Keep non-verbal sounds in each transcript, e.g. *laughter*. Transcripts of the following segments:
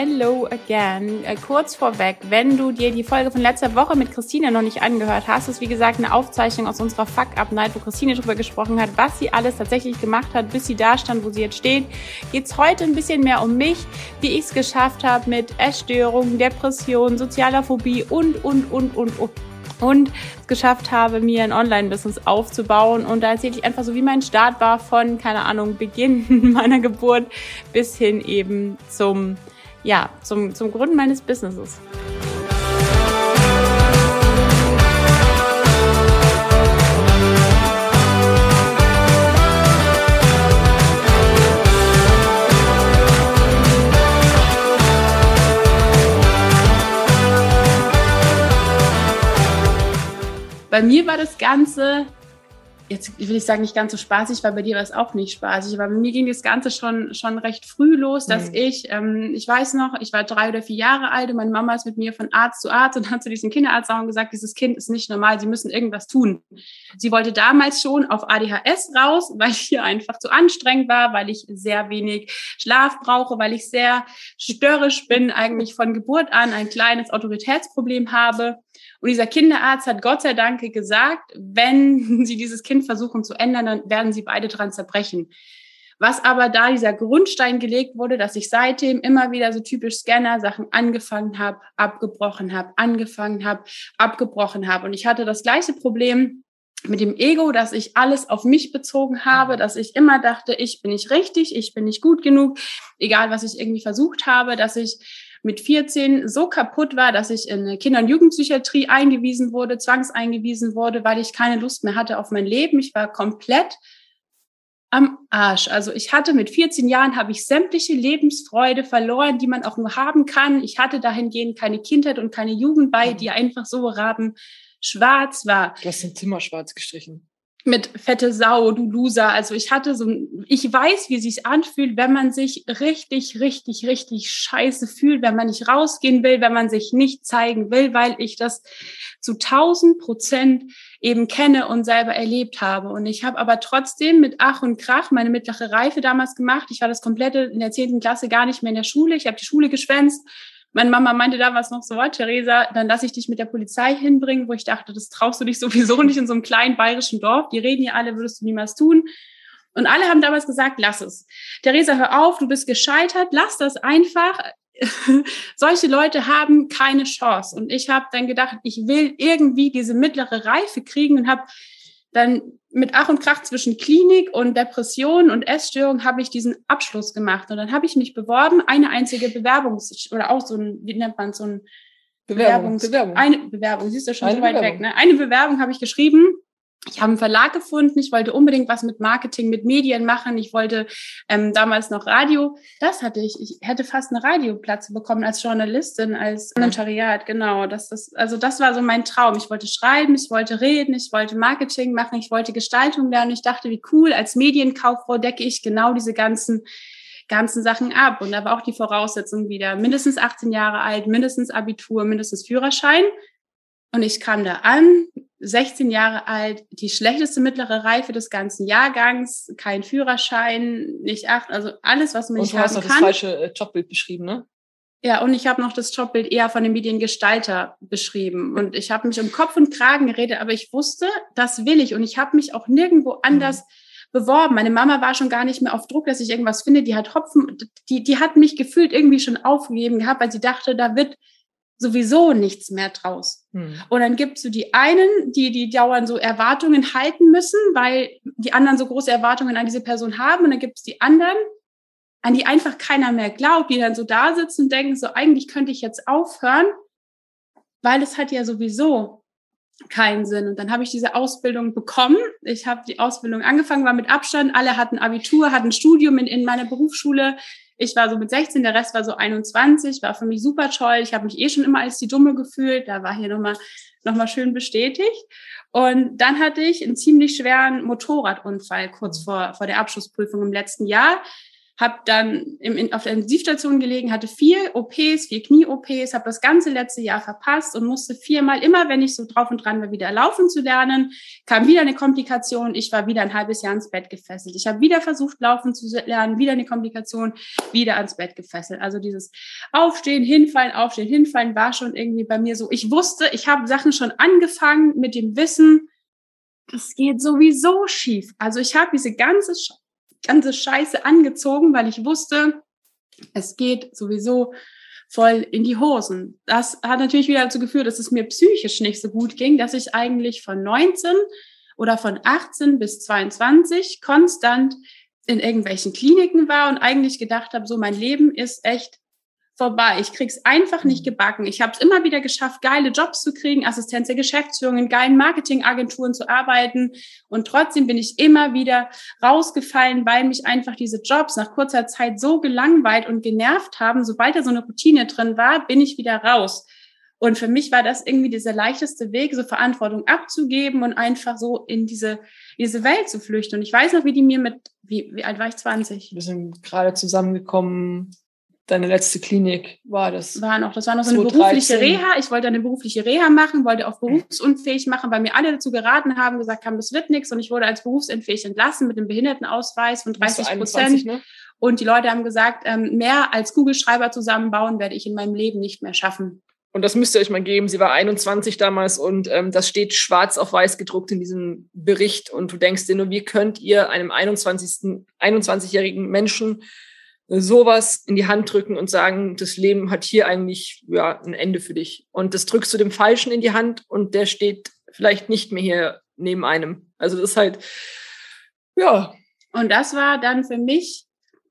Hello again. Äh, kurz vorweg, wenn du dir die Folge von letzter Woche mit Christine noch nicht angehört hast, ist wie gesagt eine Aufzeichnung aus unserer Fuck-Up-Night, wo Christine darüber gesprochen hat, was sie alles tatsächlich gemacht hat, bis sie da stand, wo sie jetzt steht. Geht's heute ein bisschen mehr um mich, wie ich es geschafft habe mit Essstörungen, Depressionen, sozialer Phobie und, und, und, und, und und es geschafft habe, mir ein Online-Business aufzubauen. Und da erzähle ich einfach so, wie mein Start war von, keine Ahnung, Beginn *laughs* meiner Geburt bis hin eben zum, ja, zum, zum Gründen meines Businesses. Bei mir war das Ganze, jetzt will ich sagen, nicht ganz so spaßig, weil bei dir war es auch nicht spaßig, aber bei mir ging das Ganze schon, schon recht früh los, dass mhm. ich, ähm, ich weiß noch, ich war drei oder vier Jahre alt und meine Mama ist mit mir von Arzt zu Arzt und hat zu diesem Kinderarzt auch gesagt, dieses Kind ist nicht normal, sie müssen irgendwas tun. Sie wollte damals schon auf ADHS raus, *laughs* weil ich hier einfach zu anstrengend war, weil ich sehr wenig Schlaf brauche, weil ich sehr störrisch bin, eigentlich von Geburt an ein kleines Autoritätsproblem habe. Und dieser Kinderarzt hat Gott sei Dank gesagt, wenn *laughs* Sie dieses Kind versuchen zu ändern, dann werden Sie beide dran zerbrechen. Was aber da dieser Grundstein gelegt wurde, dass ich seitdem immer wieder so typisch Scanner Sachen angefangen habe, abgebrochen habe, angefangen habe, abgebrochen habe. Und ich hatte das gleiche Problem mit dem Ego, dass ich alles auf mich bezogen habe, dass ich immer dachte, ich bin nicht richtig, ich bin nicht gut genug, egal was ich irgendwie versucht habe, dass ich mit 14 so kaputt war, dass ich in eine Kinder- und Jugendpsychiatrie eingewiesen wurde, zwangseingewiesen wurde, weil ich keine Lust mehr hatte auf mein Leben. Ich war komplett am Arsch. Also ich hatte mit 14 Jahren habe ich sämtliche Lebensfreude verloren, die man auch nur haben kann. Ich hatte dahingehend keine Kindheit und keine Jugend bei, die einfach so raben schwarz war. Du hast dein Zimmer schwarz gestrichen mit fette Sau, du Loser. Also ich hatte so, ich weiß, wie sich anfühlt, wenn man sich richtig, richtig, richtig scheiße fühlt, wenn man nicht rausgehen will, wenn man sich nicht zeigen will, weil ich das zu tausend Prozent eben kenne und selber erlebt habe. Und ich habe aber trotzdem mit Ach und Krach meine mittlere Reife damals gemacht. Ich war das komplette in der zehnten Klasse gar nicht mehr in der Schule. Ich habe die Schule geschwänzt meine Mama meinte damals noch so, oh, Theresa, dann lass ich dich mit der Polizei hinbringen, wo ich dachte, das traust du dich sowieso nicht in so einem kleinen bayerischen Dorf. Die reden ja alle, würdest du niemals tun. Und alle haben damals gesagt, lass es. Theresa, hör auf, du bist gescheitert, lass das einfach. *laughs* Solche Leute haben keine Chance. Und ich habe dann gedacht, ich will irgendwie diese mittlere Reife kriegen und habe dann mit Ach und Krach zwischen Klinik und Depression und Essstörung habe ich diesen Abschluss gemacht. Und dann habe ich mich beworben, eine einzige Bewerbung oder auch so ein, wie nennt man so ein Bewerbung, Bewerbungs Bewerbung. Eine Bewerbung, siehst du schon eine so weit Bewerbung. weg, ne? Eine Bewerbung habe ich geschrieben ich habe einen Verlag gefunden, ich wollte unbedingt was mit Marketing, mit Medien machen. Ich wollte ähm, damals noch Radio. Das hatte ich. Ich hätte fast eine Radioplatz bekommen als Journalistin, als Volontariat. Genau. Das, das, also das war so mein Traum. Ich wollte schreiben, ich wollte reden, ich wollte Marketing machen, ich wollte Gestaltung lernen. Ich dachte, wie cool, als Medienkauffrau decke ich genau diese ganzen ganzen Sachen ab. Und da war auch die Voraussetzung wieder mindestens 18 Jahre alt, mindestens Abitur, mindestens Führerschein. Und ich kam da an, 16 Jahre alt, die schlechteste mittlere Reife des ganzen Jahrgangs, kein Führerschein, nicht acht, also alles, was man nicht haben kann. Und du hast das falsche äh, Jobbild beschrieben, ne? Ja, und ich habe noch das Jobbild eher von dem Mediengestalter beschrieben. Und ich habe mich um Kopf und Kragen geredet, aber ich wusste, das will ich. Und ich habe mich auch nirgendwo anders mhm. beworben. Meine Mama war schon gar nicht mehr auf Druck, dass ich irgendwas finde. Die hat Hopfen, die, die hat mich gefühlt irgendwie schon aufgegeben gehabt, weil sie dachte, da wird sowieso nichts mehr draus. Hm. Und dann gibt's so die einen, die die dauernd so Erwartungen halten müssen, weil die anderen so große Erwartungen an diese Person haben. Und dann gibt's die anderen, an die einfach keiner mehr glaubt, die dann so da sitzen und denken, so eigentlich könnte ich jetzt aufhören, weil es hat ja sowieso keinen Sinn. Und dann habe ich diese Ausbildung bekommen. Ich habe die Ausbildung angefangen, war mit Abstand. Alle hatten Abitur, hatten Studium in, in meiner Berufsschule. Ich war so mit 16, der Rest war so 21, war für mich super toll. Ich habe mich eh schon immer als die Dumme gefühlt. Da war hier nochmal noch mal schön bestätigt. Und dann hatte ich einen ziemlich schweren Motorradunfall kurz vor, vor der Abschlussprüfung im letzten Jahr. Habe dann im, auf der Intensivstation gelegen, hatte vier OPs, vier Knie-OPs, habe das ganze letzte Jahr verpasst und musste viermal, immer wenn ich so drauf und dran war, wieder laufen zu lernen, kam wieder eine Komplikation. Ich war wieder ein halbes Jahr ins Bett gefesselt. Ich habe wieder versucht, laufen zu lernen, wieder eine Komplikation, wieder ans Bett gefesselt. Also dieses Aufstehen, Hinfallen, Aufstehen, Hinfallen war schon irgendwie bei mir so. Ich wusste, ich habe Sachen schon angefangen mit dem Wissen, das geht sowieso schief. Also ich habe diese ganze ganze Scheiße angezogen, weil ich wusste, es geht sowieso voll in die Hosen. Das hat natürlich wieder dazu geführt, dass es mir psychisch nicht so gut ging, dass ich eigentlich von 19 oder von 18 bis 22 konstant in irgendwelchen Kliniken war und eigentlich gedacht habe, so mein Leben ist echt vorbei. Ich krieg's einfach nicht mhm. gebacken. Ich habe es immer wieder geschafft, geile Jobs zu kriegen, Assistenz der Geschäftsführung, in geilen Marketingagenturen zu arbeiten. Und trotzdem bin ich immer wieder rausgefallen, weil mich einfach diese Jobs nach kurzer Zeit so gelangweilt und genervt haben. Sobald da so eine Routine drin war, bin ich wieder raus. Und für mich war das irgendwie dieser leichteste Weg, so Verantwortung abzugeben und einfach so in diese, diese Welt zu flüchten. Und ich weiß noch, wie die mir mit, wie, wie alt war ich? 20? Wir sind gerade zusammengekommen deine letzte Klinik war das? War noch, das war noch so eine 2013. berufliche Reha. Ich wollte eine berufliche Reha machen, wollte auch berufsunfähig machen, weil mir alle dazu geraten haben, gesagt haben, das wird nichts. Und ich wurde als berufsunfähig entlassen mit einem Behindertenausweis von 30 Prozent. Ne? Und die Leute haben gesagt, ähm, mehr als Kugelschreiber zusammenbauen werde ich in meinem Leben nicht mehr schaffen. Und das müsst ihr euch mal geben. Sie war 21 damals und ähm, das steht schwarz auf weiß gedruckt in diesem Bericht. Und du denkst dir nur, wie könnt ihr einem 21. 21-jährigen Menschen sowas in die Hand drücken und sagen, das Leben hat hier eigentlich ja ein Ende für dich. Und das drückst du dem Falschen in die Hand und der steht vielleicht nicht mehr hier neben einem. Also das ist halt, ja. Und das war dann für mich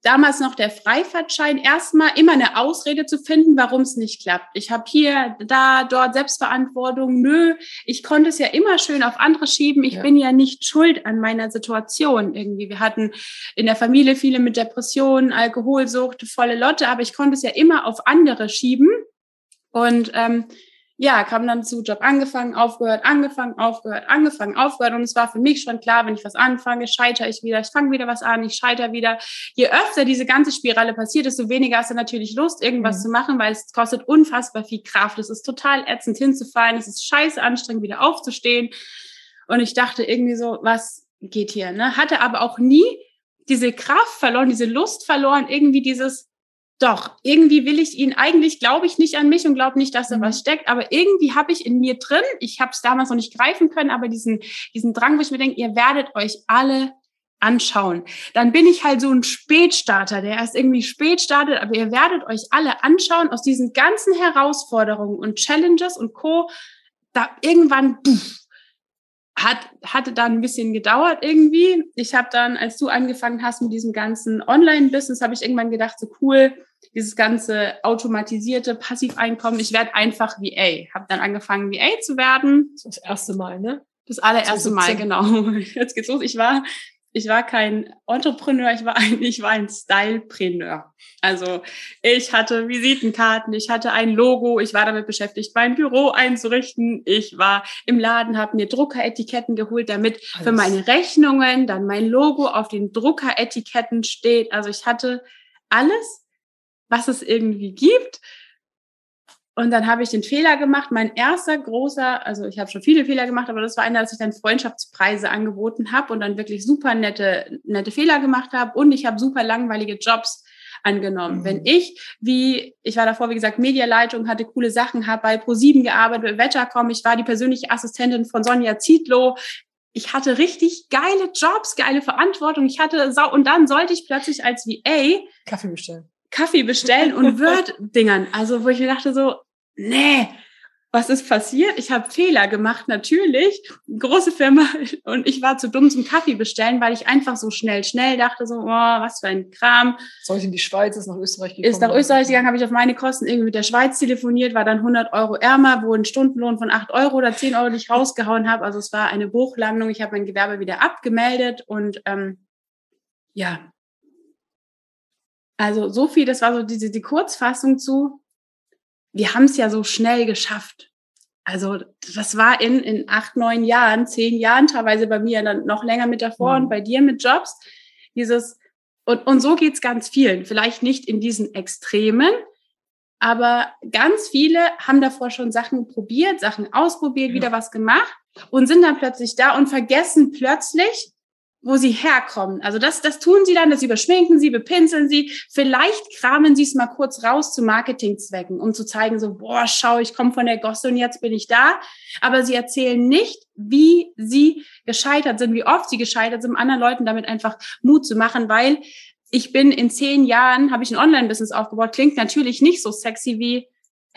damals noch der Freifahrtschein, erstmal immer eine Ausrede zu finden, warum es nicht klappt. Ich habe hier, da, dort Selbstverantwortung. Nö, ich konnte es ja immer schön auf andere schieben. Ich ja. bin ja nicht schuld an meiner Situation irgendwie. Wir hatten in der Familie viele mit Depressionen, Alkoholsucht, volle Lotte, aber ich konnte es ja immer auf andere schieben. Und ähm, ja, kam dann zu Job angefangen, aufgehört, angefangen, aufgehört, angefangen, aufgehört. Und es war für mich schon klar, wenn ich was anfange, scheitere ich wieder, ich fange wieder was an, ich scheitere wieder. Je öfter diese ganze Spirale passiert, desto weniger hast du natürlich Lust, irgendwas mhm. zu machen, weil es kostet unfassbar viel Kraft. Es ist total ätzend hinzufallen, es ist scheiße anstrengend, wieder aufzustehen. Und ich dachte irgendwie so, was geht hier? Ne? Hatte aber auch nie diese Kraft verloren, diese Lust verloren, irgendwie dieses, doch, irgendwie will ich ihn, eigentlich glaube ich nicht an mich und glaube nicht, dass da mhm. was steckt, aber irgendwie habe ich in mir drin, ich habe es damals noch nicht greifen können, aber diesen, diesen Drang, wo ich mir denke, ihr werdet euch alle anschauen. Dann bin ich halt so ein Spätstarter, der erst irgendwie spät startet, aber ihr werdet euch alle anschauen aus diesen ganzen Herausforderungen und Challenges und Co. Da irgendwann pff, hat, hatte dann ein bisschen gedauert irgendwie. Ich habe dann, als du angefangen hast mit diesem ganzen Online-Business, habe ich irgendwann gedacht, so cool, dieses ganze automatisierte Passiveinkommen, ich werde einfach VA. Habe dann angefangen, VA zu werden. Das erste Mal, ne? Das allererste Mal, genau. *laughs* Jetzt geht's los. Ich war ich war kein Entrepreneur, ich war *laughs* ein, ich war ein Stylepreneur. Also ich hatte Visitenkarten, ich hatte ein Logo, ich war damit beschäftigt, mein Büro einzurichten. Ich war im Laden, habe mir Druckeretiketten geholt, damit Alles. für meine Rechnungen dann mein Logo auf den Druckeretiketten steht. Also ich hatte alles, was es irgendwie gibt. Und dann habe ich den Fehler gemacht. Mein erster großer, also ich habe schon viele Fehler gemacht, aber das war einer, dass ich dann Freundschaftspreise angeboten habe und dann wirklich super nette, nette Fehler gemacht habe. Und ich habe super langweilige Jobs angenommen. Mhm. Wenn ich, wie, ich war davor, wie gesagt, Medialeitung, hatte coole Sachen, habe bei Pro7 gearbeitet, bei Wettercom, ich war die persönliche Assistentin von Sonja Zietlow. Ich hatte richtig geile Jobs, geile Verantwortung. Ich hatte, und dann sollte ich plötzlich als VA Kaffee bestellen. Kaffee bestellen und *laughs* Word-Dingern. Also, wo ich mir dachte so, nee, was ist passiert? Ich habe Fehler gemacht, natürlich. Große Firma *laughs* und ich war zu dumm zum Kaffee bestellen, weil ich einfach so schnell, schnell dachte so, oh, was für ein Kram. Soll ich in die Schweiz, ist nach Österreich gekommen? Ist nach Österreich gegangen, habe ich auf meine Kosten irgendwie mit der Schweiz telefoniert, war dann 100 Euro ärmer, wo ein Stundenlohn von 8 Euro oder 10 Euro nicht rausgehauen habe. Also es war eine Bruchlandung. Ich habe mein Gewerbe wieder abgemeldet und ähm, ja. Also so viel, das war so diese die Kurzfassung zu, wir haben es ja so schnell geschafft. Also das war in, in acht, neun Jahren, zehn Jahren, teilweise bei mir dann noch länger mit davor mhm. und bei dir mit Jobs. Dieses, Und, und so geht's ganz vielen. Vielleicht nicht in diesen Extremen, aber ganz viele haben davor schon Sachen probiert, Sachen ausprobiert, ja. wieder was gemacht und sind dann plötzlich da und vergessen plötzlich, wo sie herkommen. Also das, das tun sie dann, das überschminken sie, bepinseln sie. Vielleicht kramen sie es mal kurz raus zu Marketingzwecken, um zu zeigen, so, boah, schau, ich komme von der Gosse und jetzt bin ich da. Aber sie erzählen nicht, wie sie gescheitert sind, wie oft sie gescheitert sind, um anderen Leuten damit einfach Mut zu machen, weil ich bin in zehn Jahren, habe ich ein Online-Business aufgebaut, klingt natürlich nicht so sexy wie,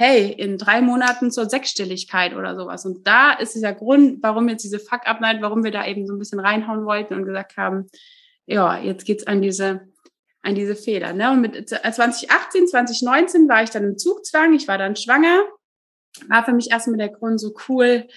hey, in drei Monaten zur Sechsstelligkeit oder sowas. Und da ist es der Grund, warum jetzt diese Fuck-Up-Night, warum wir da eben so ein bisschen reinhauen wollten und gesagt haben, ja, jetzt geht's an diese, an diese Fehler. Ne? Und mit 2018, 2019 war ich dann im Zugzwang, ich war dann schwanger, war für mich erstmal der Grund so cool,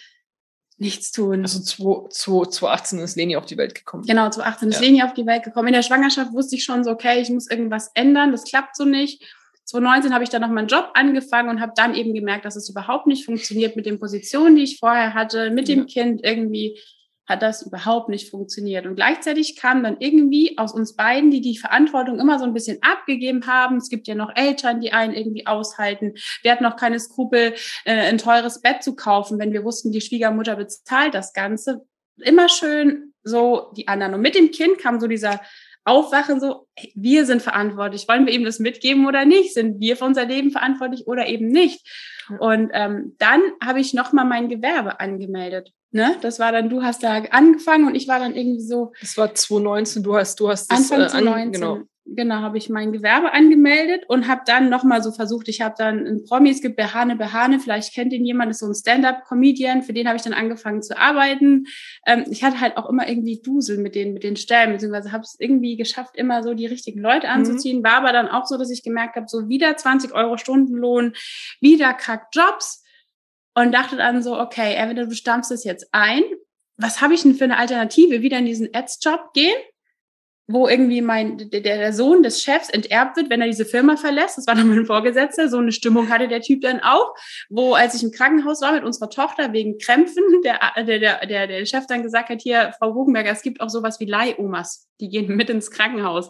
nichts tun. Also 2018 ist Leni auf die Welt gekommen. Genau, 2018 ja. ist Leni auf die Welt gekommen. In der Schwangerschaft wusste ich schon so, okay, ich muss irgendwas ändern, das klappt so nicht. 2019 habe ich dann noch meinen Job angefangen und habe dann eben gemerkt, dass es überhaupt nicht funktioniert mit den Positionen, die ich vorher hatte, mit dem Kind irgendwie hat das überhaupt nicht funktioniert. Und gleichzeitig kam dann irgendwie aus uns beiden, die die Verantwortung immer so ein bisschen abgegeben haben. Es gibt ja noch Eltern, die einen irgendwie aushalten. Wir hatten noch keine Skrupel, äh, ein teures Bett zu kaufen, wenn wir wussten, die Schwiegermutter bezahlt das Ganze. Immer schön so die anderen. Und mit dem Kind kam so dieser Aufwachen so, wir sind verantwortlich. Wollen wir ihm das mitgeben oder nicht? Sind wir für unser Leben verantwortlich oder eben nicht? Und ähm, dann habe ich nochmal mein Gewerbe angemeldet. Ne? Das war dann, du hast da angefangen und ich war dann irgendwie so. Das war 2019, du hast, du hast das, Anfang 2019. Äh, an, genau. Genau, habe ich mein Gewerbe angemeldet und habe dann nochmal so versucht, ich habe dann ein Promi, es gibt Behane Behane, vielleicht kennt ihn jemand, ist so ein Stand-up-Comedian, für den habe ich dann angefangen zu arbeiten. Ähm, ich hatte halt auch immer irgendwie Dusel mit den, mit den Stellen, beziehungsweise habe es irgendwie geschafft, immer so die richtigen Leute mhm. anzuziehen. Mhm. War aber dann auch so, dass ich gemerkt habe, so wieder 20 Euro Stundenlohn, wieder kack Jobs und dachte dann so, okay, entweder du stammst es jetzt ein, was habe ich denn für eine Alternative? Wieder in diesen Ads-Job gehen, wo irgendwie mein, der, der Sohn des Chefs enterbt wird, wenn er diese Firma verlässt. Das war dann mein Vorgesetzter. So eine Stimmung hatte der Typ dann auch, wo, als ich im Krankenhaus war mit unserer Tochter wegen Krämpfen, *laughs* der, der, der, der, der Chef dann gesagt hat, hier, Frau Hugenberger, es gibt auch sowas wie Leihomas. Die gehen mit ins Krankenhaus.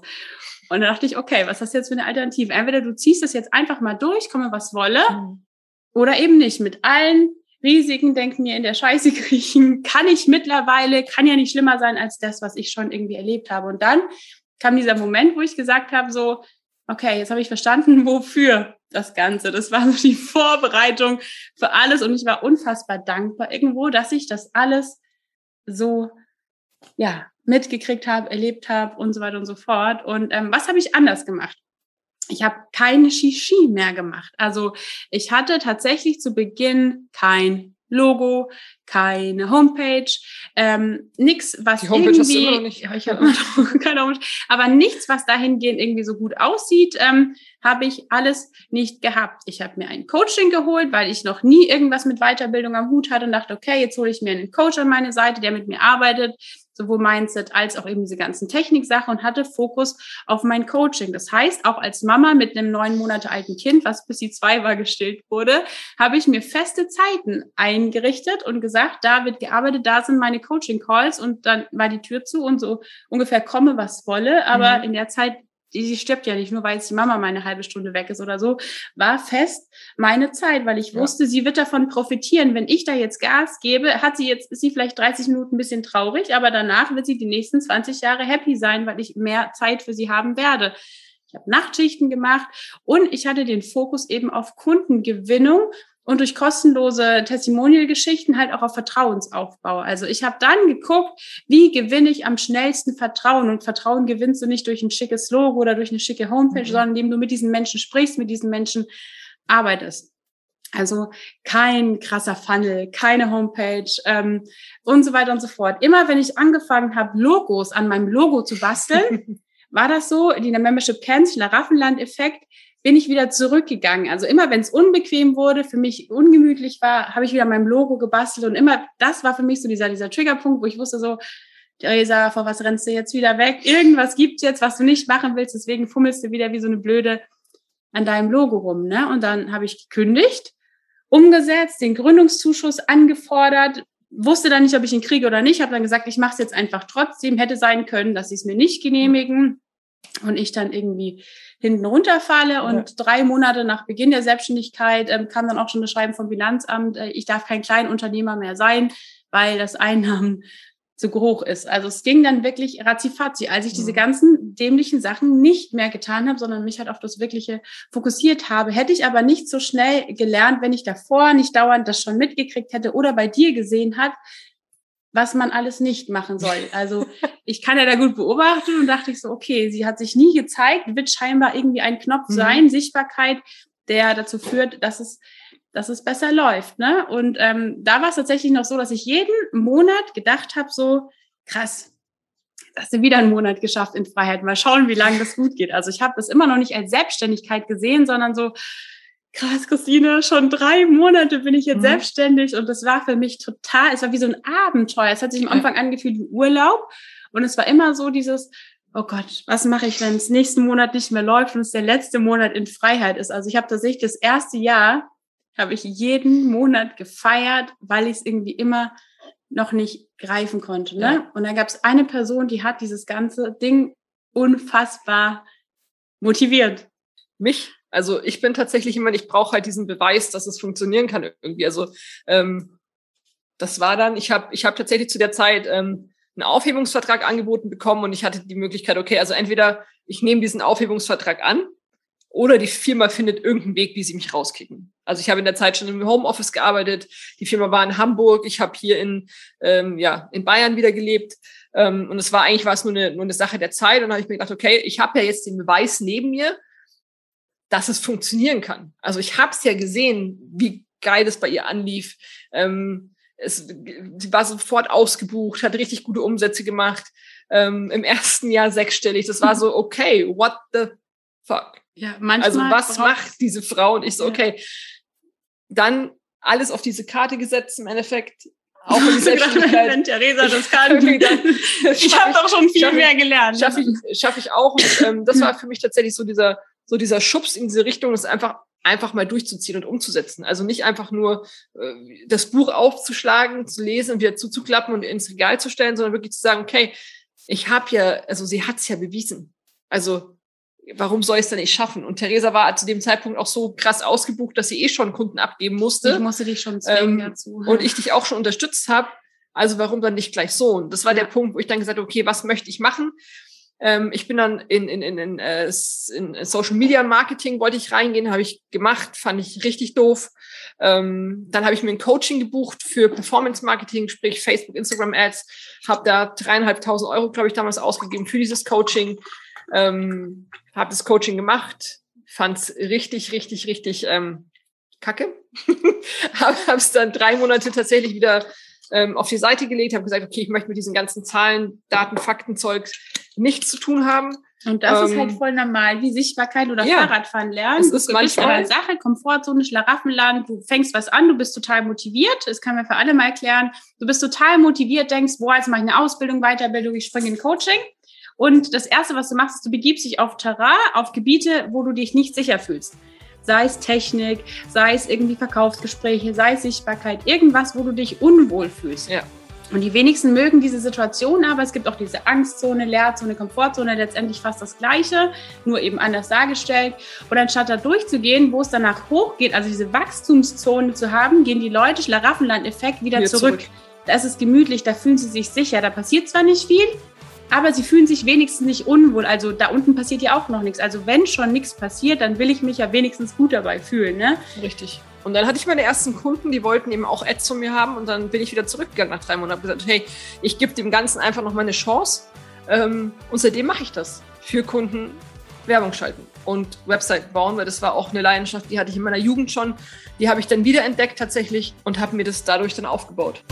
Und da dachte ich, okay, was hast du jetzt für eine Alternative? Entweder du ziehst das jetzt einfach mal durch, komme was wolle, mhm. Oder eben nicht. Mit allen Risiken, denken mir in der Scheiße kriechen, kann ich mittlerweile, kann ja nicht schlimmer sein als das, was ich schon irgendwie erlebt habe. Und dann kam dieser Moment, wo ich gesagt habe, so, okay, jetzt habe ich verstanden, *laughs* wofür das Ganze. Das war so die Vorbereitung für alles und ich war unfassbar dankbar irgendwo, dass ich das alles so, ja, mitgekriegt habe, erlebt habe und so weiter und so fort. Und ähm, was habe ich anders gemacht? Ich habe keine Shishi mehr gemacht. Also ich hatte tatsächlich zu Beginn kein Logo, keine Homepage, ähm, nichts, was Die Homepage irgendwie, du immer noch nicht. Ja, *laughs* ich habe keine Homepage, aber nichts, was dahingehend irgendwie so gut aussieht, ähm, habe ich alles nicht gehabt. Ich habe mir ein Coaching geholt, weil ich noch nie irgendwas mit Weiterbildung am Hut hatte und dachte, okay, jetzt hole ich mir einen Coach an meine Seite, der mit mir arbeitet, sowohl Mindset als auch eben diese ganzen Techniksachen und hatte Fokus auf mein Coaching. Das heißt, auch als Mama mit einem neun Monate alten Kind, was bis sie zwei war gestillt wurde, habe ich mir feste Zeiten eingerichtet und gesagt, da wird gearbeitet, da sind meine Coaching-Calls und dann war die Tür zu und so ungefähr komme, was wolle. Aber mhm. in der Zeit die, die stirbt ja nicht, nur weil jetzt die Mama mal eine halbe Stunde weg ist oder so, war fest meine Zeit, weil ich wusste, ja. sie wird davon profitieren. Wenn ich da jetzt Gas gebe, hat sie jetzt, ist sie vielleicht 30 Minuten ein bisschen traurig, aber danach wird sie die nächsten 20 Jahre happy sein, weil ich mehr Zeit für sie haben werde. Ich habe Nachtschichten gemacht und ich hatte den Fokus eben auf Kundengewinnung und durch kostenlose Testimonial-Geschichten halt auch auf Vertrauensaufbau. Also ich habe dann geguckt, wie gewinne ich am schnellsten Vertrauen. Und Vertrauen gewinnst du nicht durch ein schickes Logo oder durch eine schicke Homepage, mhm. sondern indem du mit diesen Menschen sprichst, mit diesen Menschen arbeitest. Also kein krasser Funnel, keine Homepage ähm, und so weiter und so fort. Immer wenn ich angefangen habe, Logos an meinem Logo zu basteln, *laughs* war das so, die in der Membership kennt, Schlaraffenland-Effekt, bin ich wieder zurückgegangen. Also immer, wenn es unbequem wurde, für mich ungemütlich war, habe ich wieder mein Logo gebastelt und immer, das war für mich so dieser, dieser Triggerpunkt, wo ich wusste so, Theresa, vor was rennst du jetzt wieder weg? Irgendwas gibt's jetzt, was du nicht machen willst, deswegen fummelst du wieder wie so eine Blöde an deinem Logo rum. Ne? Und dann habe ich gekündigt, umgesetzt, den Gründungszuschuss angefordert, wusste dann nicht, ob ich ihn kriege oder nicht, habe dann gesagt, ich mache es jetzt einfach trotzdem, hätte sein können, dass sie es mir nicht genehmigen und ich dann irgendwie hinten runterfalle und ja. drei Monate nach Beginn der Selbstständigkeit ähm, kam dann auch schon das Schreiben vom Finanzamt, äh, ich darf kein Kleinunternehmer mehr sein, weil das Einnahmen *laughs* zu hoch ist. Also es ging dann wirklich ratzifatzi, als ich diese mhm. ganzen dämlichen Sachen nicht mehr getan habe, sondern mich halt auf das Wirkliche fokussiert habe. Hätte ich aber nicht so schnell gelernt, wenn ich davor nicht dauernd das schon mitgekriegt hätte oder bei dir gesehen hat, was man alles nicht machen soll. Also *laughs* ich kann ja da gut beobachten und dachte ich so, okay, sie hat sich nie gezeigt, wird scheinbar irgendwie ein Knopf mhm. sein, Sichtbarkeit, der dazu führt, dass es, dass es besser läuft. Ne? Und ähm, da war es tatsächlich noch so, dass ich jeden Monat gedacht habe, so krass, hast du wieder einen Monat geschafft in Freiheit. Mal schauen, wie lange das gut geht. Also ich habe das immer noch nicht als Selbstständigkeit gesehen, sondern so, krass, Christine, schon drei Monate bin ich jetzt mhm. selbstständig und das war für mich total, es war wie so ein Abenteuer. Es hat sich am Anfang angefühlt wie Urlaub und es war immer so dieses, oh Gott, was mache ich, wenn es nächsten Monat nicht mehr läuft und es der letzte Monat in Freiheit ist. Also ich habe tatsächlich das erste Jahr, habe ich jeden Monat gefeiert, weil ich es irgendwie immer noch nicht greifen konnte. Ne? Ja. Und dann gab es eine Person, die hat dieses ganze Ding unfassbar motiviert. Mich? Also ich bin tatsächlich immer, ich brauche halt diesen Beweis, dass es funktionieren kann irgendwie. Also ähm, das war dann, ich habe ich hab tatsächlich zu der Zeit ähm, einen Aufhebungsvertrag angeboten bekommen und ich hatte die Möglichkeit, okay, also entweder ich nehme diesen Aufhebungsvertrag an oder die Firma findet irgendeinen Weg, wie sie mich rauskicken. Also ich habe in der Zeit schon im Homeoffice gearbeitet, die Firma war in Hamburg, ich habe hier in, ähm, ja, in Bayern wieder gelebt ähm, und es war eigentlich war es nur eine, nur eine Sache der Zeit und dann habe ich mir gedacht, okay, ich habe ja jetzt den Beweis neben mir, dass es funktionieren kann. Also ich habe es ja gesehen, wie geil es bei ihr anlief. Ähm, es, sie war sofort ausgebucht, hat richtig gute Umsätze gemacht. Ähm, Im ersten Jahr sechsstellig. Das war so, *laughs* okay, what the fuck? Ja, manchmal also was macht diese Frau? Und ich so, okay, dann alles auf diese Karte gesetzt im Endeffekt. Auch in die *laughs* Selbstständigkeit. *laughs* Wenn Theresa das kann. ich habe doch schon viel mehr gelernt. Schaffe ich, schaff ich auch. Und, ähm, das war für mich tatsächlich so dieser so dieser Schubs in diese Richtung, das einfach einfach mal durchzuziehen und umzusetzen. Also nicht einfach nur äh, das Buch aufzuschlagen, zu lesen und wieder zuzuklappen und ins Regal zu stellen, sondern wirklich zu sagen, okay, ich habe ja, also sie hat es ja bewiesen. Also warum soll ich es denn nicht schaffen? Und Theresa war zu dem Zeitpunkt auch so krass ausgebucht, dass sie eh schon Kunden abgeben musste. Ich musste dich schon zwingen ähm, dazu. Und ich dich auch schon unterstützt habe. Also warum dann nicht gleich so? Und das war ja. der Punkt, wo ich dann gesagt habe, okay, was möchte ich machen? Ähm, ich bin dann in, in, in, in, äh, in Social Media Marketing wollte ich reingehen, habe ich gemacht, fand ich richtig doof. Ähm, dann habe ich mir ein Coaching gebucht für Performance Marketing, sprich Facebook, Instagram Ads, habe da dreieinhalbtausend Euro, glaube ich, damals ausgegeben für dieses Coaching. Ähm, habe das Coaching gemacht, fand es richtig, richtig, richtig ähm, kacke. *laughs* habe es dann drei Monate tatsächlich wieder ähm, auf die Seite gelegt, habe gesagt, okay, ich möchte mit diesen ganzen Zahlen, Daten, Faktenzeug nichts zu tun haben. Und das ähm, ist halt ähm, voll normal, wie Sichtbarkeit oder ja, Fahrradfahren lernen. Es ist du bist manchmal eine Sache, Komfortzone, Schlaraffenland, du fängst was an, du bist total motiviert, das kann man für alle mal erklären. Du bist total motiviert, denkst, boah, jetzt mache ich eine Ausbildung, Weiterbildung, ich springe in Coaching. Und das Erste, was du machst, ist, du begibst dich auf Terrain, auf Gebiete, wo du dich nicht sicher fühlst. Sei es Technik, sei es irgendwie Verkaufsgespräche, sei es Sichtbarkeit, irgendwas, wo du dich unwohl fühlst. Ja. Und die wenigsten mögen diese Situation, aber es gibt auch diese Angstzone, Leerzone, Komfortzone, letztendlich fast das Gleiche, nur eben anders dargestellt. Und anstatt da durchzugehen, wo es danach hochgeht, also diese Wachstumszone zu haben, gehen die Leute, Schlaraffenland-Effekt, wieder, wieder zurück. zurück. Da ist es gemütlich, da fühlen sie sich sicher, da passiert zwar nicht viel, aber sie fühlen sich wenigstens nicht unwohl. Also da unten passiert ja auch noch nichts. Also wenn schon nichts passiert, dann will ich mich ja wenigstens gut dabei fühlen. Ne? Richtig. Und dann hatte ich meine ersten Kunden, die wollten eben auch Ads von mir haben und dann bin ich wieder zurückgegangen nach drei Monaten und gesagt, hey, ich gebe dem Ganzen einfach noch mal eine Chance. Ähm, und seitdem mache ich das für Kunden Werbung schalten und Website bauen, weil das war auch eine Leidenschaft, die hatte ich in meiner Jugend schon. Die habe ich dann wieder entdeckt tatsächlich und habe mir das dadurch dann aufgebaut.